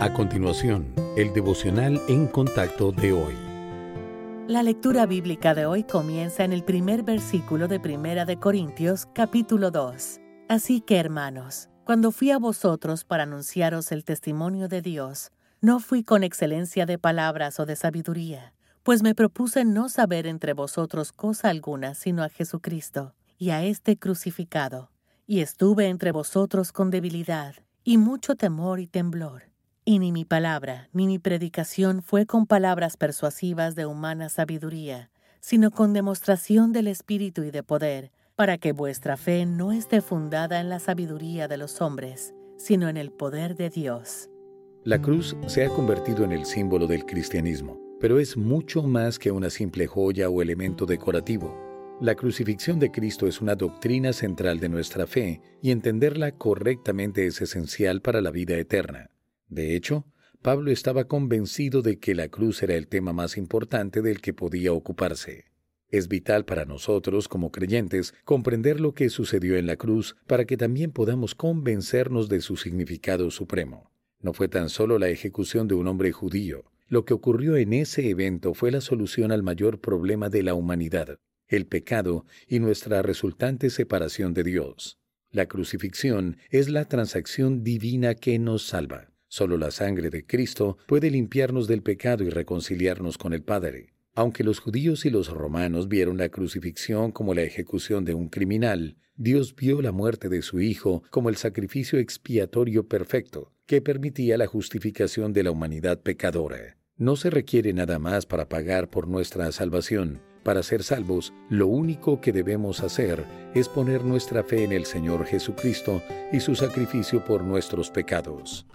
A continuación, el devocional en contacto de hoy. La lectura bíblica de hoy comienza en el primer versículo de Primera de Corintios, capítulo 2. Así que, hermanos, cuando fui a vosotros para anunciaros el testimonio de Dios, no fui con excelencia de palabras o de sabiduría, pues me propuse no saber entre vosotros cosa alguna sino a Jesucristo y a este crucificado, y estuve entre vosotros con debilidad y mucho temor y temblor y ni mi palabra ni mi predicación fue con palabras persuasivas de humana sabiduría, sino con demostración del Espíritu y de poder, para que vuestra fe no esté fundada en la sabiduría de los hombres, sino en el poder de Dios. La cruz se ha convertido en el símbolo del cristianismo, pero es mucho más que una simple joya o elemento decorativo. La crucifixión de Cristo es una doctrina central de nuestra fe y entenderla correctamente es esencial para la vida eterna. De hecho, Pablo estaba convencido de que la cruz era el tema más importante del que podía ocuparse. Es vital para nosotros, como creyentes, comprender lo que sucedió en la cruz para que también podamos convencernos de su significado supremo. No fue tan solo la ejecución de un hombre judío. Lo que ocurrió en ese evento fue la solución al mayor problema de la humanidad, el pecado y nuestra resultante separación de Dios. La crucifixión es la transacción divina que nos salva. Solo la sangre de Cristo puede limpiarnos del pecado y reconciliarnos con el Padre. Aunque los judíos y los romanos vieron la crucifixión como la ejecución de un criminal, Dios vio la muerte de su Hijo como el sacrificio expiatorio perfecto, que permitía la justificación de la humanidad pecadora. No se requiere nada más para pagar por nuestra salvación. Para ser salvos, lo único que debemos hacer es poner nuestra fe en el Señor Jesucristo y su sacrificio por nuestros pecados.